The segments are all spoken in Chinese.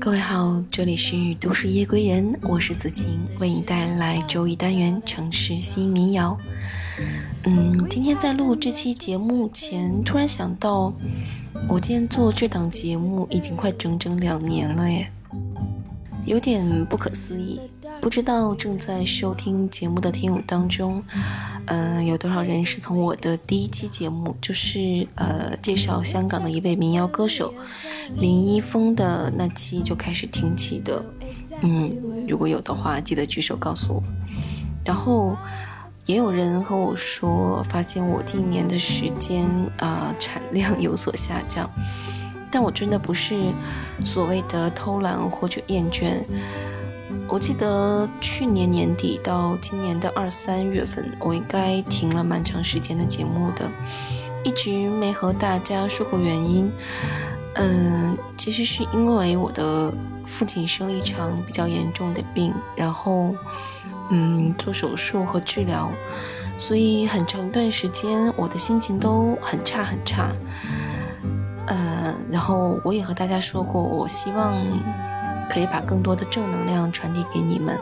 各位好，这里是都市夜归人，我是子晴，为你带来周一单元城市新民谣。嗯，今天在录这期节目前，突然想到，我今天做这档节目已经快整整两年了耶，有点不可思议。不知道正在收听节目的听友当中，呃，有多少人是从我的第一期节目，就是呃介绍香港的一位民谣歌手林一峰的那期就开始听起的？嗯，如果有的话，记得举手告诉我。然后。也有人和我说，发现我近年的时间啊产量有所下降，但我真的不是所谓的偷懒或者厌倦。我记得去年年底到今年的二三月份，我应该停了蛮长时间的节目的，一直没和大家说过原因。嗯，其实是因为我的父亲生了一场比较严重的病，然后。嗯，做手术和治疗，所以很长一段时间我的心情都很差很差。呃，然后我也和大家说过，我希望可以把更多的正能量传递给你们。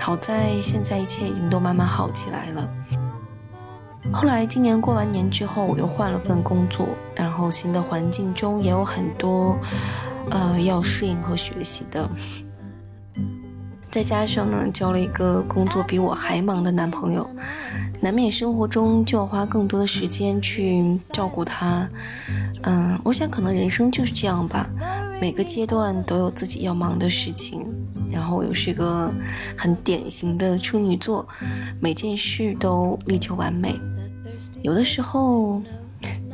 好在现在一切已经都慢慢好起来了。后来今年过完年之后，我又换了份工作，然后新的环境中也有很多呃要适应和学习的。再加上呢，交了一个工作比我还忙的男朋友，难免生活中就要花更多的时间去照顾他。嗯，我想可能人生就是这样吧，每个阶段都有自己要忙的事情。然后我又是个很典型的处女座，每件事都力求完美，有的时候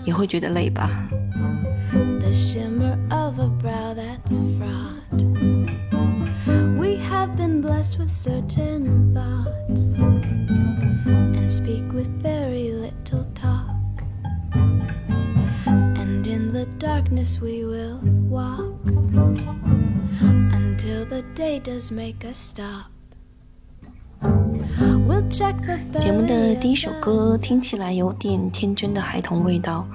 也会觉得累吧。Darkness we will walk until the day does make us stop. 节目的第一首歌听起来有点天真的孩童味道，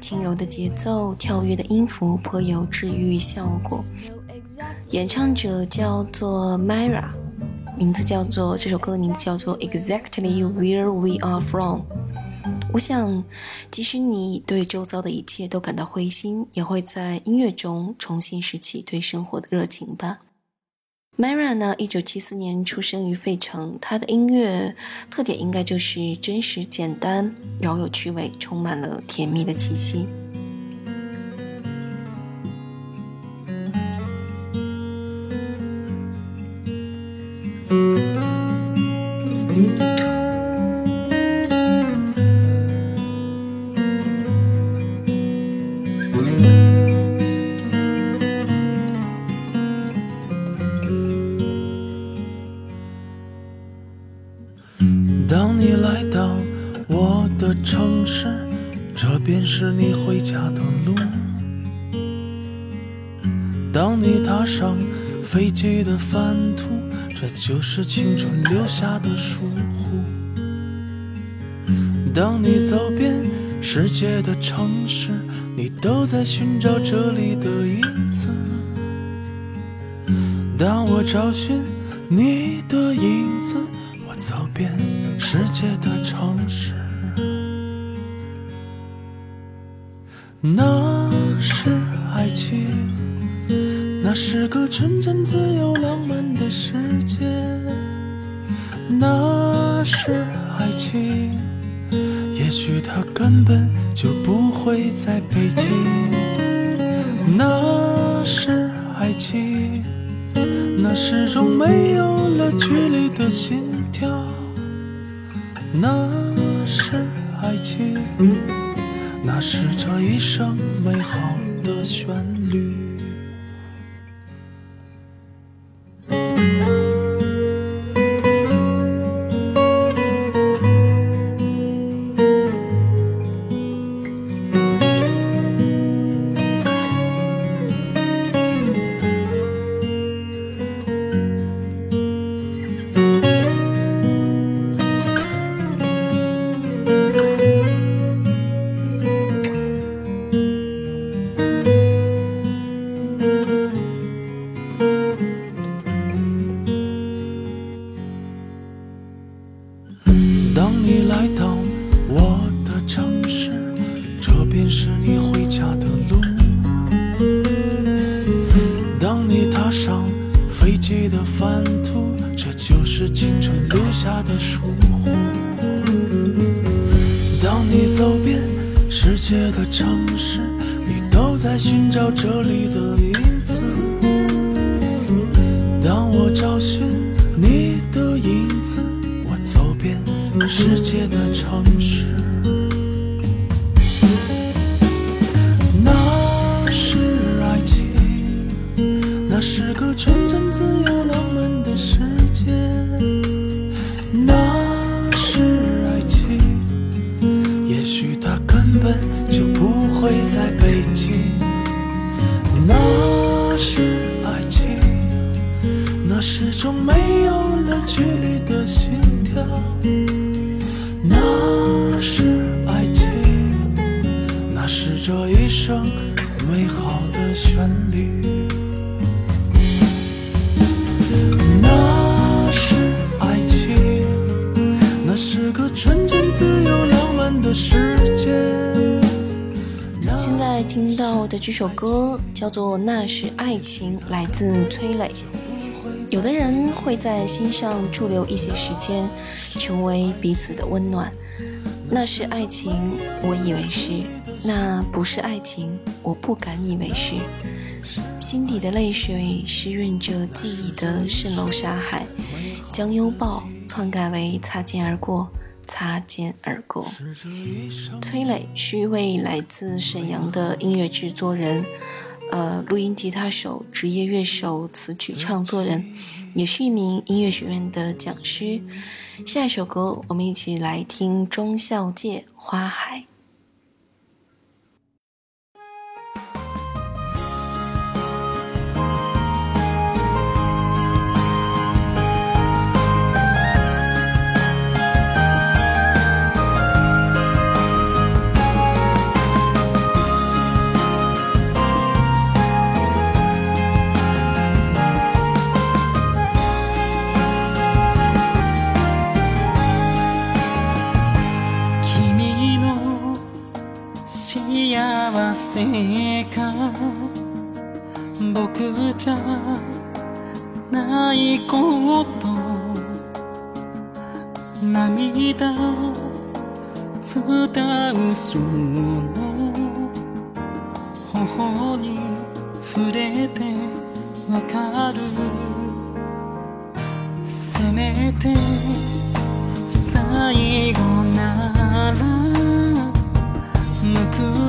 轻柔的节奏，跳跃的音符，颇有治愈效果。演唱者叫做 Myra，名字叫做这首歌的名字叫做 Exactly Where We Are From。我想，即使你对周遭的一切都感到灰心，也会在音乐中重新拾起对生活的热情吧。Mara 呢，一九七四年出生于费城，她的音乐特点应该就是真实、简单、饶有趣味，充满了甜蜜的气息。当你踏上飞机的返途，这就是青春留下的疏忽。当你走遍世界的城市，你都在寻找这里的影子。当我找寻你的影子，我走遍世界的城市，那是爱情。那是个纯真、自由、浪漫的世界，那是爱情。也许它根本就不会在北京。那是爱情，那始终没有了距离的心跳。那是爱情，那是这一生美好的旋律。飞机的帆途，这就是青春留下的疏忽。当你走遍世界的城市，你都在寻找这里的影子。当我找寻你的影子，我走遍世界的城市。那是爱情，那是个纯听到的这首歌叫做《那是爱情》，来自崔磊。有的人会在心上驻留一些时间，成为彼此的温暖。那是爱情，我以为是；那不是爱情，我不敢以为是。心底的泪水湿润着记忆的蜃楼沙海，将拥抱篡改为擦肩而过，擦肩而过。崔磊是一位来自沈阳的音乐制作人，呃，录音吉他手、职业乐手、词曲创作人，也是一名音乐学院的讲师。下一首歌，我们一起来听忠孝界《花海》。幸せか僕じゃないこと涙伝うその頬に触れてわかるせめて最後なら無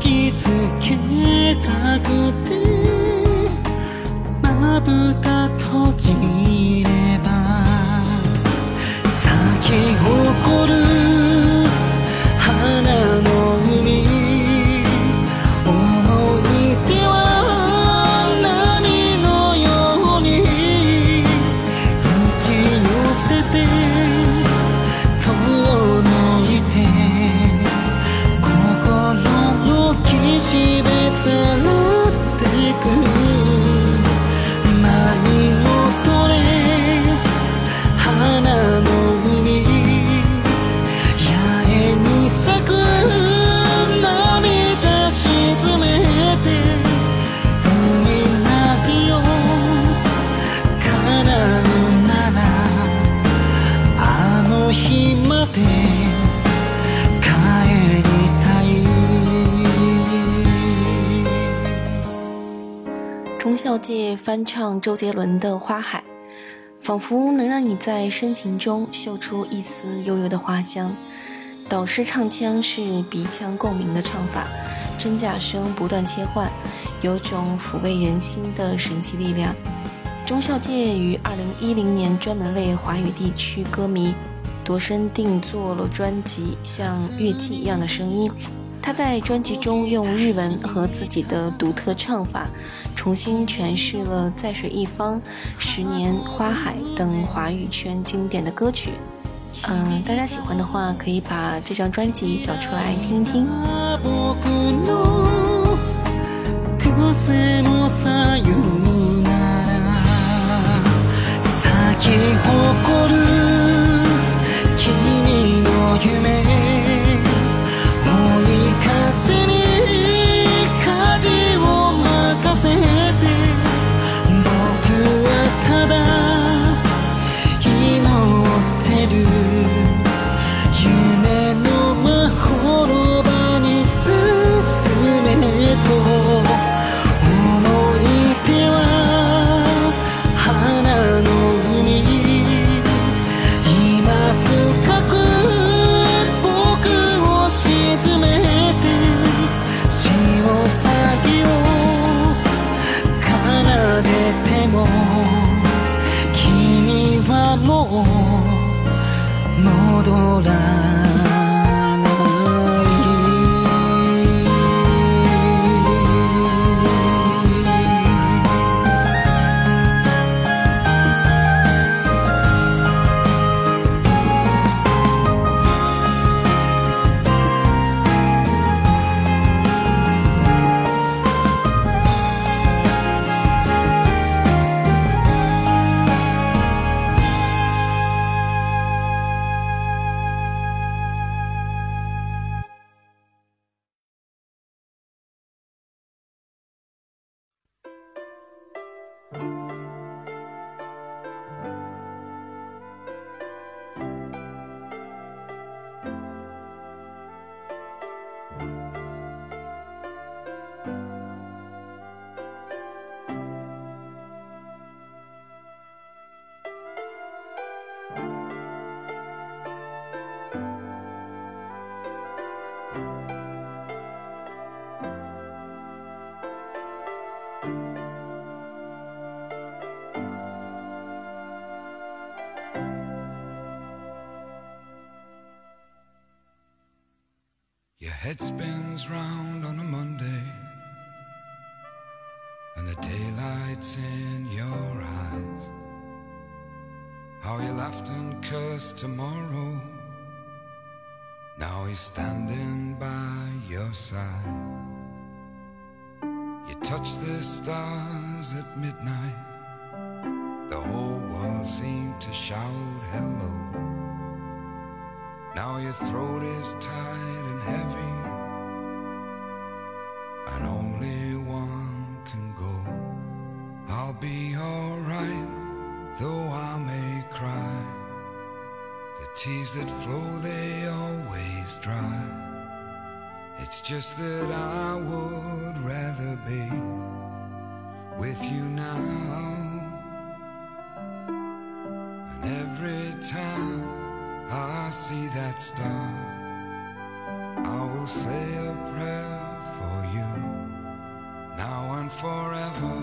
き付けたくてまぶた閉じれば咲き誇る钟孝介翻唱周杰伦的《花海》，仿佛能让你在深情中嗅出一丝悠悠的花香。导师唱腔是鼻腔共鸣的唱法，真假声不断切换，有种抚慰人心的神奇力量。钟孝界于2010年专门为华语地区歌迷度身定做了专辑《像乐器一样的声音》。他在专辑中用日文和自己的独特唱法重新诠释了在水一方十年花海等华语圈经典的歌曲。嗯大家喜欢的话可以把这张专辑找出来听听 head spins round on a Monday, and the daylight's in your eyes. How you laughed and cursed tomorrow. Now he's standing by your side. You touch the stars at midnight. The whole world seemed to shout hello. Now your throat is tight and heavy, That flow, they always dry. It's just that I would rather be with you now. And every time I see that star, I will say a prayer for you now and forever.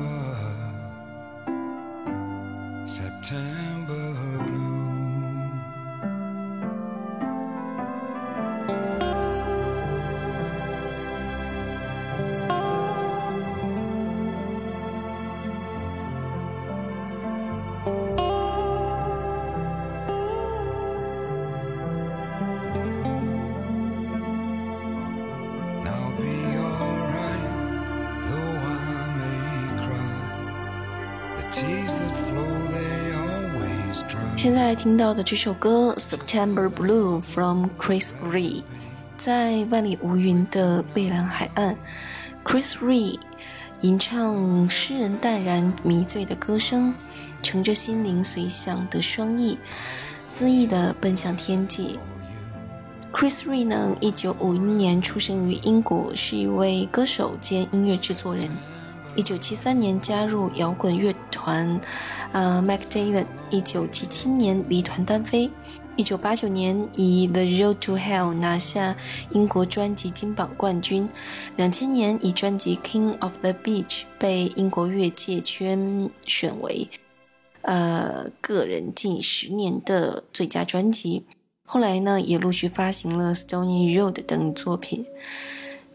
September 现在听到的这首歌《September Blue》from Chris Rea，在万里无云的蔚蓝海岸，Chris Rea 吟唱诗人淡然迷醉的歌声，乘着心灵随想的双翼，恣意地奔向天际。Chris Rea 呢，一九五一年出生于英国，是一位歌手兼音乐制作人。一九七三年加入摇滚乐团，呃 Mac Dylan。一九七七年离团单飞。一九八九年以《The Road to Hell》拿下英国专辑金榜冠军。两千年以专辑《King of the Beach》被英国乐界圈选为，呃，个人近十年的最佳专辑。后来呢，也陆续发行了《Stony Road》等作品。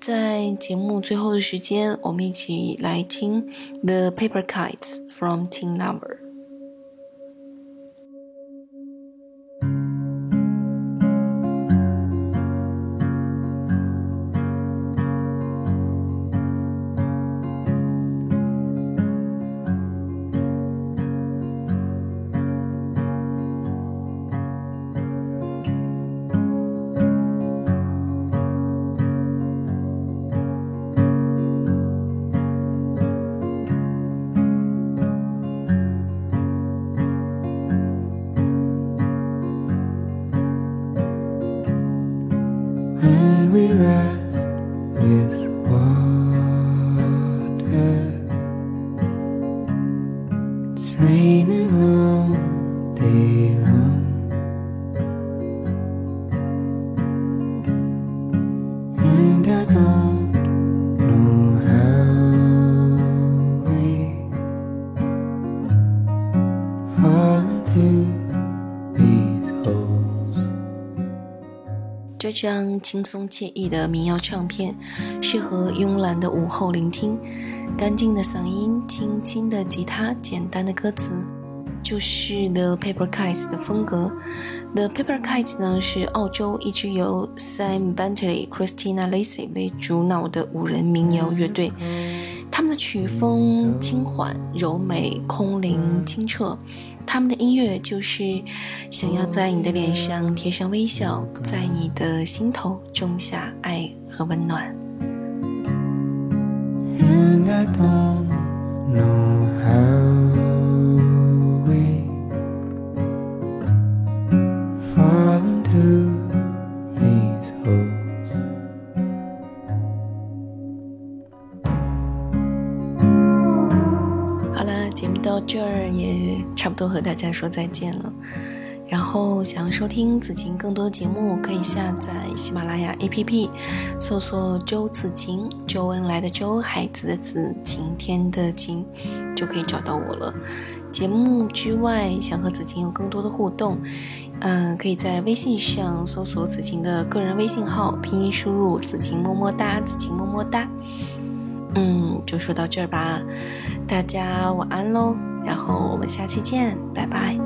在节目最后的时间，我们一起来听《The Paper Kites》from Teen Lover。这张轻松惬意的民谣唱片，适合慵懒的午后聆听。干净的嗓音，轻轻的吉他，简单的歌词，就是 The Paper Kites 的风格。The Paper Kites 呢是澳洲一支由 Sam Bentley、Christina Lacy 为主脑的五人民谣乐队。他们的曲风轻缓、柔美、空灵、清澈。他们的音乐就是想要在你的脸上贴上微笑，在你的心头种下爱和温暖。不多和大家说再见了。然后想要收听子晴更多节目，可以下载喜马拉雅 APP，搜索“周子晴”，周恩来的周，孩子的子，晴天的晴，就可以找到我了。节目之外，想和子晴有更多的互动，嗯、可以在微信上搜索子晴的个人微信号，拼音输入“子晴么么哒”，子晴么么哒。嗯，就说到这儿吧，大家晚安喽，然后我们下期见，拜拜。